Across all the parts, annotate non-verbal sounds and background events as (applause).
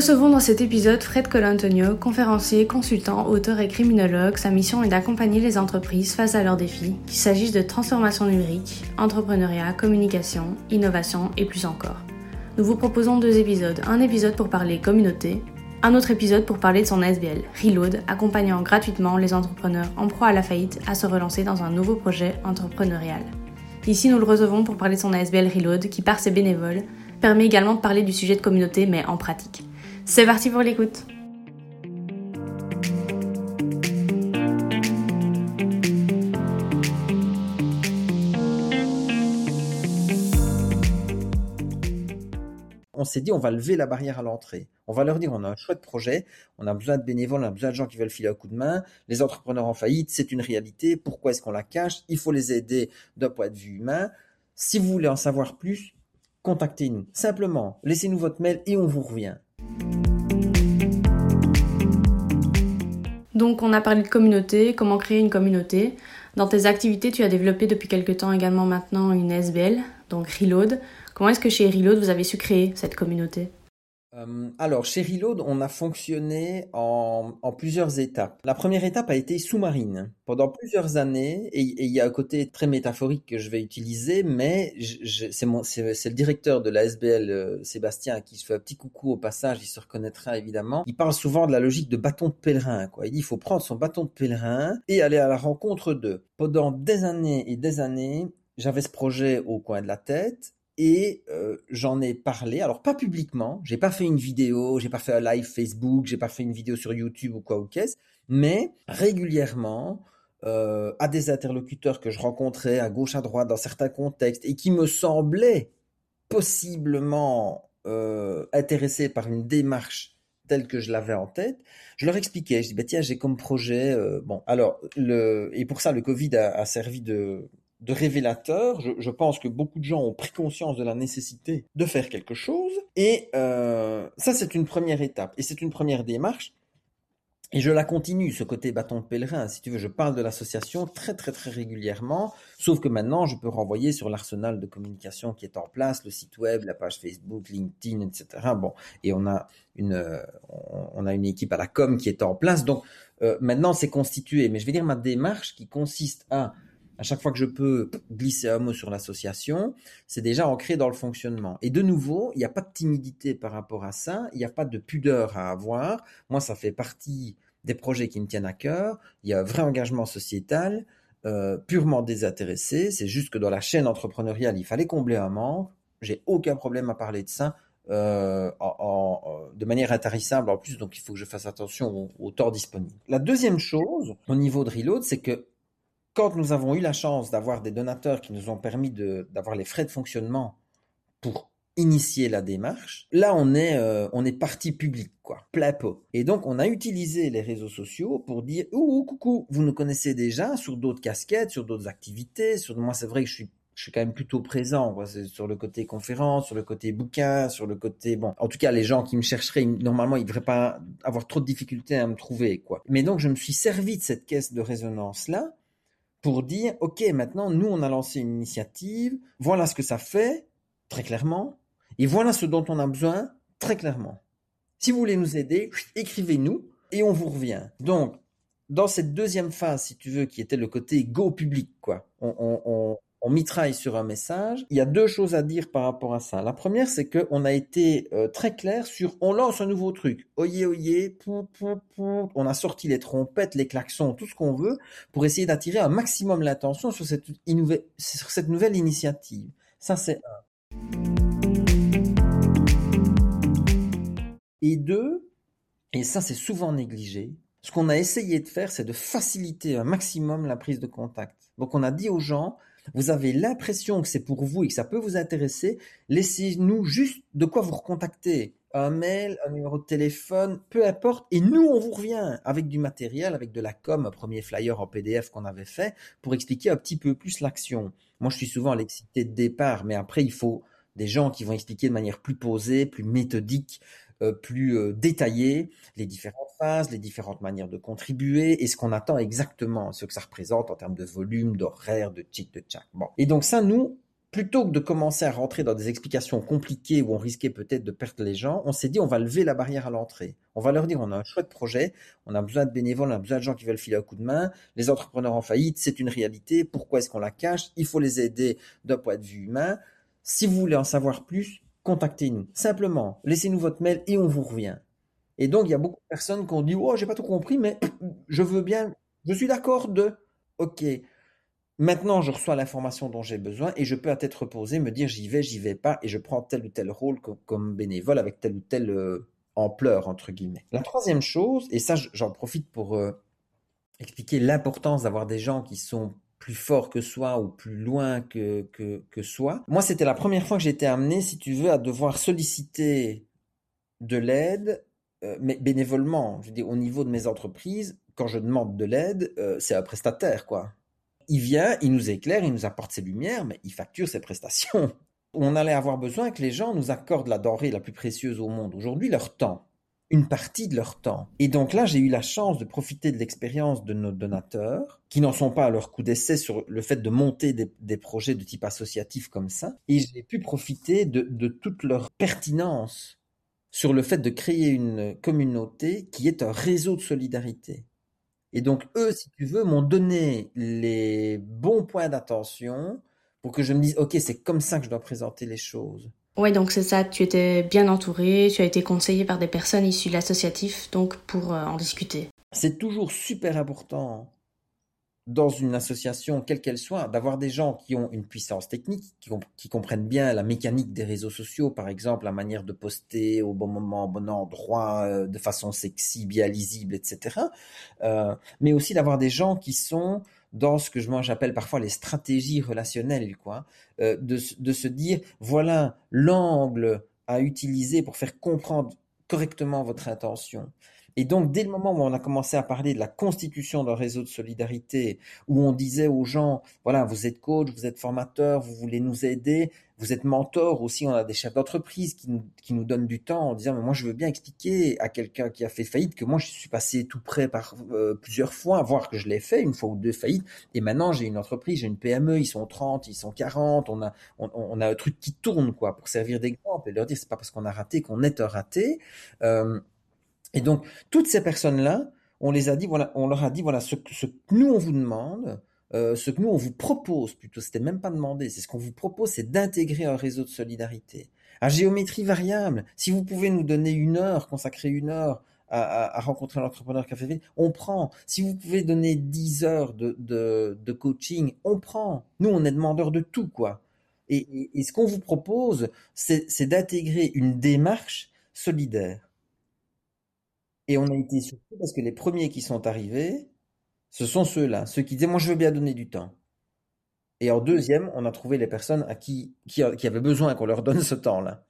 recevons dans cet épisode Fred Colantonio, conférencier, consultant, auteur et criminologue. Sa mission est d'accompagner les entreprises face à leurs défis, qu'il s'agisse de transformation numérique, entrepreneuriat, communication, innovation et plus encore. Nous vous proposons deux épisodes. Un épisode pour parler communauté, un autre épisode pour parler de son SBL, Reload, accompagnant gratuitement les entrepreneurs en proie à la faillite à se relancer dans un nouveau projet entrepreneurial. Ici, nous le recevons pour parler de son ASBL Reload qui, par ses bénévoles, permet également de parler du sujet de communauté mais en pratique. C'est parti pour l'écoute on s'est dit on va lever la barrière à l'entrée. On va leur dire on a un chouette projet, on a besoin de bénévoles, on a besoin de gens qui veulent filer un coup de main. Les entrepreneurs en faillite, c'est une réalité. Pourquoi est-ce qu'on la cache? Il faut les aider d'un point de vue humain. Si vous voulez en savoir plus, contactez-nous. Simplement, laissez-nous votre mail et on vous revient. Donc on a parlé de communauté, comment créer une communauté. Dans tes activités, tu as développé depuis quelque temps également maintenant une SBL, donc Reload. Comment est-ce que chez Reload, vous avez su créer cette communauté? Euh, alors, chez Reload, on a fonctionné en, plusieurs étapes. La première étape a été sous-marine. Pendant plusieurs années, et il y a un côté très métaphorique que je vais utiliser, mais c'est le directeur de la SBL, euh, Sébastien, qui je fais un petit coucou au passage, il se reconnaîtra évidemment. Il parle souvent de la logique de bâton de pèlerin. Quoi. Il dit il faut prendre son bâton de pèlerin et aller à la rencontre d'eux. Pendant des années et des années, j'avais ce projet au coin de la tête et euh, j'en ai parlé. Alors pas publiquement, j'ai pas fait une vidéo, j'ai pas fait un live Facebook, j'ai pas fait une vidéo sur YouTube ou quoi ou qu'est-ce, mais régulièrement euh, à des interlocuteurs que je rencontrais à gauche à droite dans certains contextes et qui me semblaient possiblement euh, intéressés par une démarche telle que je l'avais en tête, je leur expliquais, je dis bah tiens j'ai comme projet bon alors le et pour ça le Covid a servi de de révélateur. Je, pense que beaucoup de gens ont pris conscience de la nécessité de faire quelque chose. Et euh, ça, c'est une première étape. Et c'est une première démarche. Et je la continue, ce côté bâton de pèlerin. Si tu veux, je parle de l'association très, très, très régulièrement. Sauf que maintenant, je peux renvoyer sur l'arsenal de communication qui est en place, le site web, la page Facebook, LinkedIn, etc. Bon, et on a une, on a une équipe à la com qui est en place. Donc, euh, maintenant, c'est constitué. Mais je vais dire ma démarche qui consiste à à chaque fois que je peux glisser un mot sur l'association, c'est déjà ancré dans le fonctionnement. Et de nouveau, il n'y a pas de timidité par rapport à ça, il n'y a pas de pudeur à avoir. Moi, ça fait partie des projets qui me tiennent à cœur. Il y a un vrai engagement sociétal, euh, purement désintéressé. C'est juste que dans la chaîne entrepreneuriale, il fallait combler un manque. J'ai aucun problème à parler de ça. Euh, de manière intarissable en plus, donc il faut que je fasse attention au, au temps disponible. La deuxième chose au niveau de Reload, c'est que quand nous avons eu la chance d'avoir des donateurs qui nous ont permis d'avoir les frais de fonctionnement pour initier la démarche, là on est euh, est partie publique quoi, plein. Et donc on a utilisé les réseaux sociaux pour dire ouh coucou, vous nous connaissez déjà sur d'autres casquettes, sur d'autres activités, sur moi c'est vrai que je suis je suis quand même plutôt présent quoi. sur le côté conférence, sur le côté bouquin, sur le côté bon. En tout cas, les gens qui me chercheraient normalement, ils devraient pas avoir trop de difficultés à me trouver quoi. Mais donc je me suis servi de cette caisse de résonance là pour dire, OK, maintenant, nous, on a lancé une initiative, voilà ce que ça fait, très clairement, et voilà ce dont on a besoin, très clairement. Si vous voulez nous aider, écrivez-nous et on vous revient. Donc, dans cette deuxième phase, si tu veux, qui était le côté go public, quoi, mitraille sur un message. Il y a deux choses à dire par rapport à ça. La première, c'est qu'on a été euh, très clair sur on lance un nouveau truc. Oyez, oyez, pou, pou, pou. on a sorti les trompettes, les klaxons, tout ce qu'on veut pour essayer d'attirer un maximum l'attention sur sur cette nouvelle initiative. Ça, c'est un. Et deux, et ça c'est souvent négligé, ce qu'on a essayé de faire, c'est de faciliter un maximum la prise de contact. Donc on a dit aux gens, vous avez l'impression que c'est pour vous et que ça peut vous intéresser, laissez-nous juste de quoi vous recontacter. Un mail, un numéro de téléphone, peu importe. Et nous, on vous revient avec du matériel, avec de la com, un premier flyer en PDF qu'on avait fait pour expliquer un petit peu plus l'action. Moi, je suis souvent à l'excité de départ, mais après, il faut des gens qui vont expliquer de manière plus posée, plus méthodique, plus euh, détaillée les différentes phases, les différentes manières de contribuer et ce qu'on attend exactement, ce que ça représente en termes de volume, d'horaire, de chic, de tchac. Bon. Et donc ça, nous, plutôt que de commencer à rentrer dans des explications compliquées où on risquait peut-être de perdre les gens, on s'est dit on va lever la barrière à l'entrée. On va leur dire on a un chouette projet, on a besoin de bénévoles, on a besoin de gens qui veulent filer un coup de main. Les entrepreneurs en faillite, c'est une réalité. Pourquoi est-ce qu'on la cache? Il faut les aider d'un point de vue humain. Si vous voulez en savoir plus, contactez-nous. Simplement, laissez-nous votre mail et on vous revient. Et donc, il y a beaucoup de personnes qui ont dit Oh, j'ai pas tout compris, mais (clears throat) je veux bien, je suis d'accord de. Ok, Maintenant, je reçois l'information dont j'ai besoin et je peux à tête reposée me dire j'y vais, j'y vais pas et je prends tel ou tel rôle comme, bénévole avec telle ou telle euh, ampleur, entre guillemets. La troisième chose, et ça j'en profite pour euh, expliquer l'importance d'avoir des gens qui sont plus forts que soi ou plus loin que, que, soi. Moi, c'était la première fois que j'étais amené, si tu veux, à devoir solliciter de l'aide, euh, mais bénévolement, je veux dire, au niveau de mes entreprises, quand je demande de l'aide, c'est un prestataire, quoi il vient, il nous éclaire, il nous apporte ses lumières, mais il facture ses prestations. (laughs) On allait avoir besoin que les gens nous accordent la denrée la plus précieuse au monde aujourd'hui, leur temps, une partie de leur temps. Et donc là, j'ai eu la chance de profiter de l'expérience de nos donateurs, qui n'en sont pas à leur coup d'essai sur le fait de monter des, projets de type associatif comme ça, et j'ai pu profiter de toute leur pertinence sur le fait de créer une communauté qui est un réseau de solidarité. Et donc, eux, si tu veux, m'ont donné les bons points d'attention pour que je me dise, OK, c'est comme ça que je dois présenter les choses. Oui, donc c'est ça, tu étais bien entouré, tu as été conseillé par des personnes issues de l'associatif, donc pour euh, en discuter. C'est toujours super important dans une association, quelle qu'elle soit, d'avoir des gens qui ont une puissance technique, qui, comprennent bien la mécanique des réseaux sociaux, par exemple, la manière de poster au bon moment, au bon endroit, euh, de façon sexy, bien lisible, etc. Euh, mais aussi d'avoir des gens qui sont dans ce que je j'appelle parfois les stratégies relationnelles, quoi, euh, de, de se dire, voilà l'angle à utiliser pour faire comprendre correctement votre intention. Et donc, dès le moment où on a commencé à parler de la constitution d'un réseau de solidarité, où on disait aux gens, voilà, vous êtes coach, vous êtes formateur, vous voulez nous aider, vous êtes mentor aussi, on a des chefs d'entreprise qui nous, qui nous donnent du temps en disant, mais moi, je veux bien expliquer à quelqu'un qui a fait faillite que moi, je suis passé tout près par euh, plusieurs fois, voire que je l'ai fait une fois ou deux faillites. Et maintenant, j'ai une entreprise, j'ai une PME, ils sont 30, ils sont 40, on a, on, a un truc qui tourne, quoi, pour servir d'exemple et leur dire, c'est pas parce qu'on a raté qu'on est raté. Euh, et donc, toutes ces personnes-là, on les a dit, voilà, on leur a dit, voilà, ce, que nous on vous demande, euh, ce que nous on vous propose, plutôt, c'était même pas demandé, c'est ce qu'on vous propose, c'est d'intégrer un réseau de solidarité. À géométrie variable, si vous pouvez nous donner une heure, consacrer une heure à, à, rencontrer un entrepreneur qui a fait on prend. Si vous pouvez donner 10 heures de, de, coaching, on prend. Nous, on est demandeurs de tout, quoi. Et ce qu'on vous propose, c'est d'intégrer une démarche solidaire. Et on a été surpris parce que les premiers qui sont arrivés, ce sont ceux-là, ceux qui disaient moi je veux bien donner du temps. Et en deuxième, on a trouvé les personnes à qui, avaient besoin qu'on leur donne ce temps-là.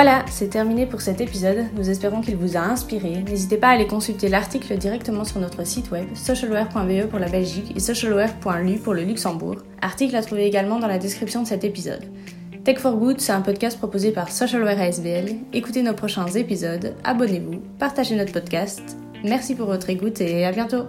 Voilà, c'est terminé pour cet épisode. Nous espérons qu'il vous a inspiré. N'hésitez pas à aller consulter l'article directement sur notre site web socialware.be pour la Belgique et socialware.lu pour le Luxembourg. Article à trouver également dans la description de cet épisode. Tech for Good, c'est un podcast proposé par Socialware ASBL. Écoutez nos prochains épisodes, abonnez-vous, partagez notre podcast. Merci pour votre écoute et à bientôt